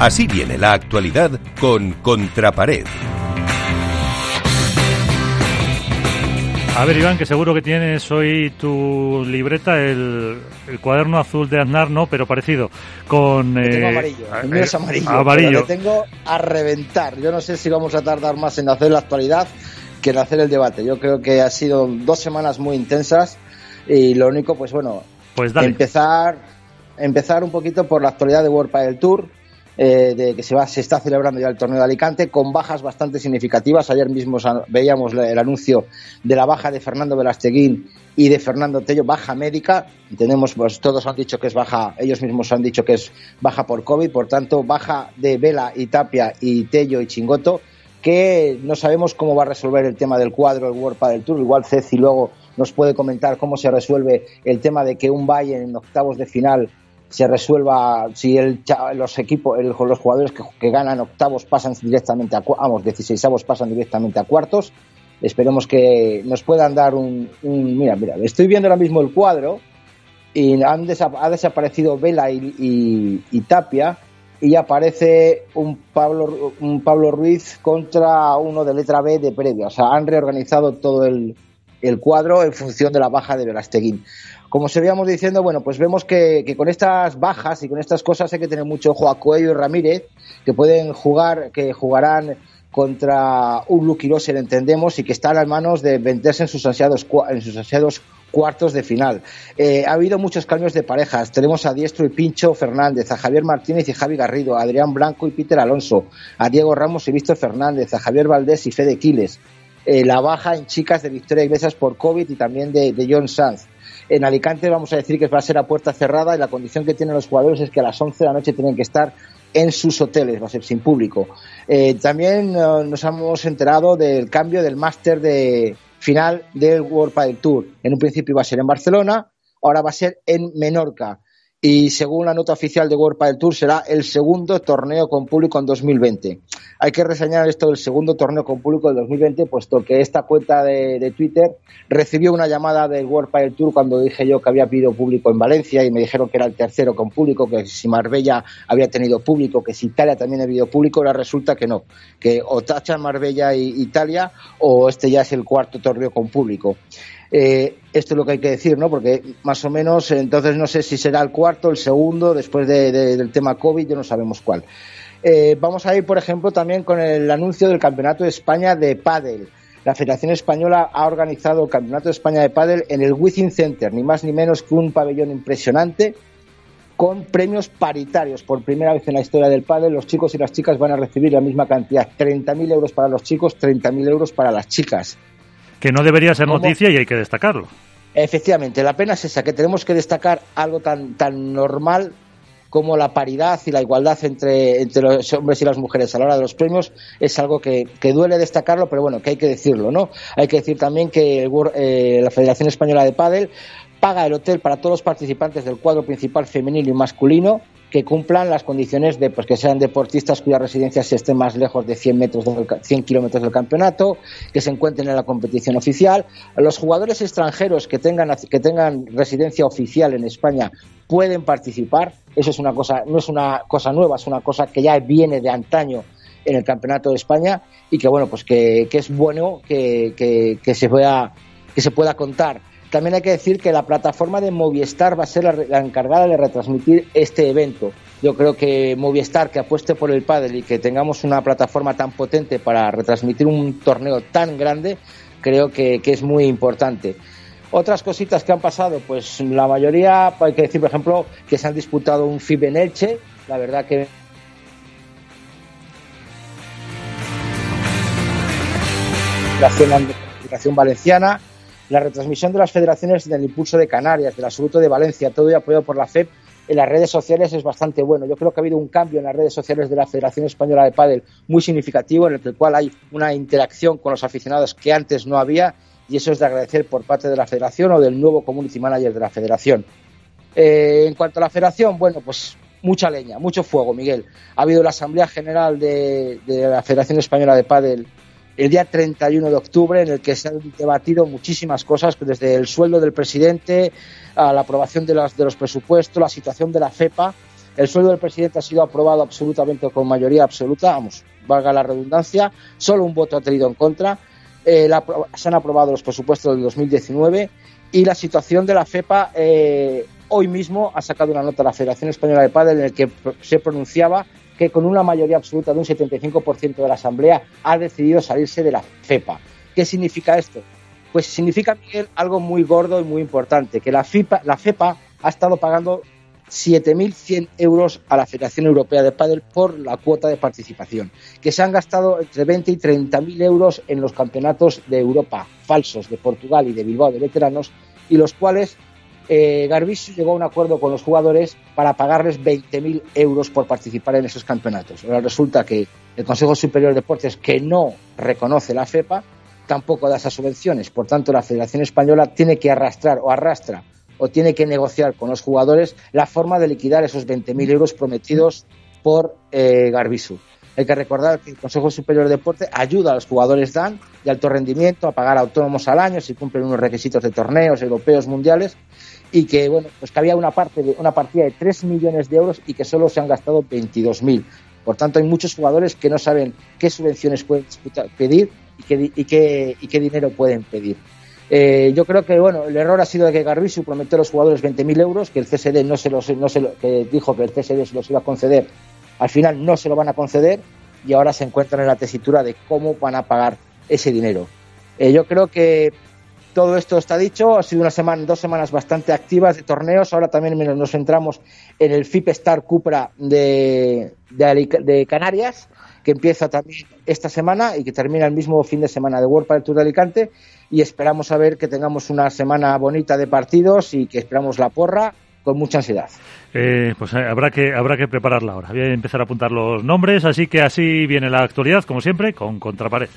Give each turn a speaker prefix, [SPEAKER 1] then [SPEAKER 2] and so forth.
[SPEAKER 1] Así viene la actualidad con Contrapared.
[SPEAKER 2] A ver, Iván, que seguro que tienes hoy tu libreta, el, cuaderno azul de Aznar, no, pero parecido, con...
[SPEAKER 3] tengo
[SPEAKER 2] eh,
[SPEAKER 3] amarillo, el mío es amarillo,
[SPEAKER 2] amarillo.
[SPEAKER 3] le tengo a reventar. Yo no sé si vamos a tardar más en hacer la actualidad que en hacer el debate. Yo creo que ha sido dos semanas muy intensas y lo único, pues bueno,
[SPEAKER 2] Pues dale.
[SPEAKER 3] empezar, empezar un poquito por la actualidad de World del Tour, eh, de que se, va, se está celebrando ya el torneo de Alicante, con bajas bastante significativos. Ayer mismo veíamos el anuncio de la baja de Fernando Velasteguín y de Fernando Tello, baja médica. Entendemos, pues todos han dicho que es baja, ellos mismos han dicho que es baja por COVID, por tanto, baja de Vela y Tapia y Tello y Chingoto que no sabemos cómo va a resolver el tema del cuadro el World del Tour. Igual Ceci luego nos puede comentar cómo se resuelve el tema de que un Bayern en octavos de final se resuelva si el, los equipos, el- los jugadores que, ganan octavos pasan directamente a, vamos, 16 pasan directamente a cuartos. Esperemos que nos puedan dar un, un- mira, mira, estoy viendo ahora mismo el cuadro y han desa- ha desaparecido Vela y, y- y Tapia y aparece un Pablo, un Pablo Ruiz contra uno de letra B de previa. O sea, han reorganizado todo el, el cuadro en función de la baja de Velasteguín. Como seguíamos diciendo, bueno, pues vemos que, que con estas bajas y con estas cosas hay que tener mucho ojo a Coelho y Ramírez, que pueden jugar, que jugarán contra un Loser, entendemos, y que están a manos de venderse en sus ansiados, cua- en sus ansiados cuartos de final. Eh, ha habido muchos cambios de parejas. Tenemos a Diestro y Pincho Fernández, a Javier Martínez y Javi Garrido, a Adrián Blanco y Peter Alonso, a Diego Ramos y Víctor Fernández, a Javier Valdés y Fede Quiles. Eh, la baja en chicas de Victoria Iglesias por COVID y también de, de John Sanz. En Alicante vamos a decir que va a ser a puerta cerrada y la condición que tienen los jugadores es que a las 11 de la noche tienen que estar en sus hoteles, va a ser sin público. Eh, también eh, nos hemos enterado del cambio del máster de final del World Padel Tour. En un principio iba a ser en Barcelona, ahora va a ser en Menorca. Y según la nota oficial de World Padel Tour será el segundo torneo con público en 2020. Hay que reseñar esto del segundo torneo con público del 2020, puesto que esta cuenta de, Twitter recibió una llamada del World Padel Tour cuando dije yo que había habido público en Valencia y me dijeron que era el tercero con público, que si Marbella había tenido público, que si Italia también había habido público, ahora resulta que no, que o tachan Marbella e Italia o este ya es el cuarto torneo con público. Eh, esto es lo que hay que decir, ¿no? Porque más o menos, entonces no sé si será el cuarto, el segundo, después de- de- del tema COVID, ya no sabemos cuál. Eh, vamos a ir, por ejemplo, también con el anuncio del Campeonato de España de Pádel. La Federación Española ha organizado el Campeonato de España de Pádel en el Within Center, ni más ni menos que un pabellón impresionante con premios paritarios. Por primera vez en la historia del pádel, los chicos y las chicas van a recibir la misma cantidad, 30.000 euros para los chicos, 30.000 euros para las chicas.
[SPEAKER 2] Que no debería ser
[SPEAKER 3] ¿Cómo?
[SPEAKER 2] noticia y hay que destacarlo.
[SPEAKER 3] Efectivamente, la pena es esa, que tenemos que destacar algo tan, tan normal como la paridad y la igualdad entre, entre los hombres y las mujeres a la hora de los premios es algo que, que duele destacarlo, pero bueno, que hay que decirlo, ¿no? Hay que decir también que el eh, la Federación Española de Pádel paga el hotel para todos los participantes del cuadro principal femenino y masculino que cumplan las condiciones de pues que sean deportistas cuyas residencias estén más lejos de 100 metros del, ca- 100 kilómetros del campeonato, que se encuentren en la competición oficial. Los jugadores extranjeros que tengan que tengan residencia oficial en España pueden participar. Eso es una cosa, no es una cosa nueva, es una cosa que ya viene de antaño en el campeonato de España y que bueno pues que, que es bueno que, que, que se pueda que se pueda contar también hay que decir que la plataforma de Movistar va a ser la, encargada de retransmitir este evento. Yo creo que Movistar, que apueste por el pádel y que tengamos una plataforma tan potente para retransmitir un torneo tan grande, creo que, que es muy importante. Otras cositas que han pasado, pues la mayoría, hay que decir, por ejemplo, que se han disputado un FIB en Elche. La verdad que la Federación Valenciana, la retransmisión de las federaciones del Impulso de Canarias, del Absoluto de Valencia, todo apoyado por la FEP en las redes sociales es bastante bueno. Yo creo que ha habido un cambio en las redes sociales de la Federación Española de Pádel muy significativo, en el cual hay una interacción con los aficionados que antes no había, y eso es de agradecer por parte de la Federación o del nuevo Community Manager de la Federación. Eh, en cuanto a la Federación, bueno, pues mucha leña, mucho fuego, Miguel. Ha habido la Asamblea General de, de la Federación Española de Pádel el día 31 de octubre, en el que se han debatido muchísimas cosas, desde el sueldo del presidente a la aprobación de los, presupuestos, la situación de la FEPA. El sueldo del presidente ha sido aprobado absolutamente con mayoría absoluta, vamos, valga la redundancia, solo un voto ha tenido en contra. Eh, se han aprobado los presupuestos del 2019 y la situación de la FEPA eh, hoy mismo ha sacado una nota la Federación Española de Padel en el que se pronunciaba que con una mayoría absoluta de un 75% de la Asamblea ha decidido salirse de la FEPA. ¿Qué significa esto? Pues significa, Miguel, algo muy gordo y muy importante, que la, la FEPA ha estado pagando 7.100 euros a la Federación Europea de Padel por la cuota de participación, que se han gastado entre 20 y 30.000 euros en los campeonatos de Europa falsos de Portugal y de Bilbao de veteranos, y los cuales eh, llegó a un acuerdo con los jugadores para pagarles 20.000 euros por participar en esos campeonatos. Ahora resulta que el Consejo Superior de Deportes, que no reconoce la FEPA, tampoco da esas subvenciones. Por tanto, la Federación Española tiene que arrastrar o arrastra o tiene que negociar con los jugadores la forma de liquidar esos 20.000 euros prometidos por eh, Garbisu. Hay que recordar que el Consejo Superior de Deporte ayuda a los jugadores DAN de alto rendimiento a pagar autónomos al año si cumplen unos requisitos de torneos europeos, mundiales y que bueno pues que había una parte de una partida de 3 millones de euros y que solo se han gastado 22.000. Por tanto, hay muchos jugadores que no saben qué subvenciones pueden pedir y qué, y qué, y qué dinero pueden pedir. Eh, yo creo que bueno, el error ha sido de que Garbisu prometió a los jugadores 20.000 euros, que el CSD no se los, no se que dijo que el CSD se los iba a conceder, al final no se lo van a conceder y ahora se encuentran en la tesitura de cómo van a pagar ese dinero. Eh, yo creo que todo esto está dicho, ha sido una semana, dos semanas bastante activas de torneos, ahora también nos centramos en el FIP Star Cupra de, de Canarias, que empieza también esta semana y que termina el mismo fin de semana de World Padel Tour de Alicante. Y esperamos a ver que tengamos una semana bonita de partidos y que esperamos la porra con mucha ansiedad.
[SPEAKER 2] Eh, pues eh, habrá que habrá que prepararla ahora. Voy a empezar a apuntar los nombres, así que así viene la actualidad, como siempre, con Contrapared.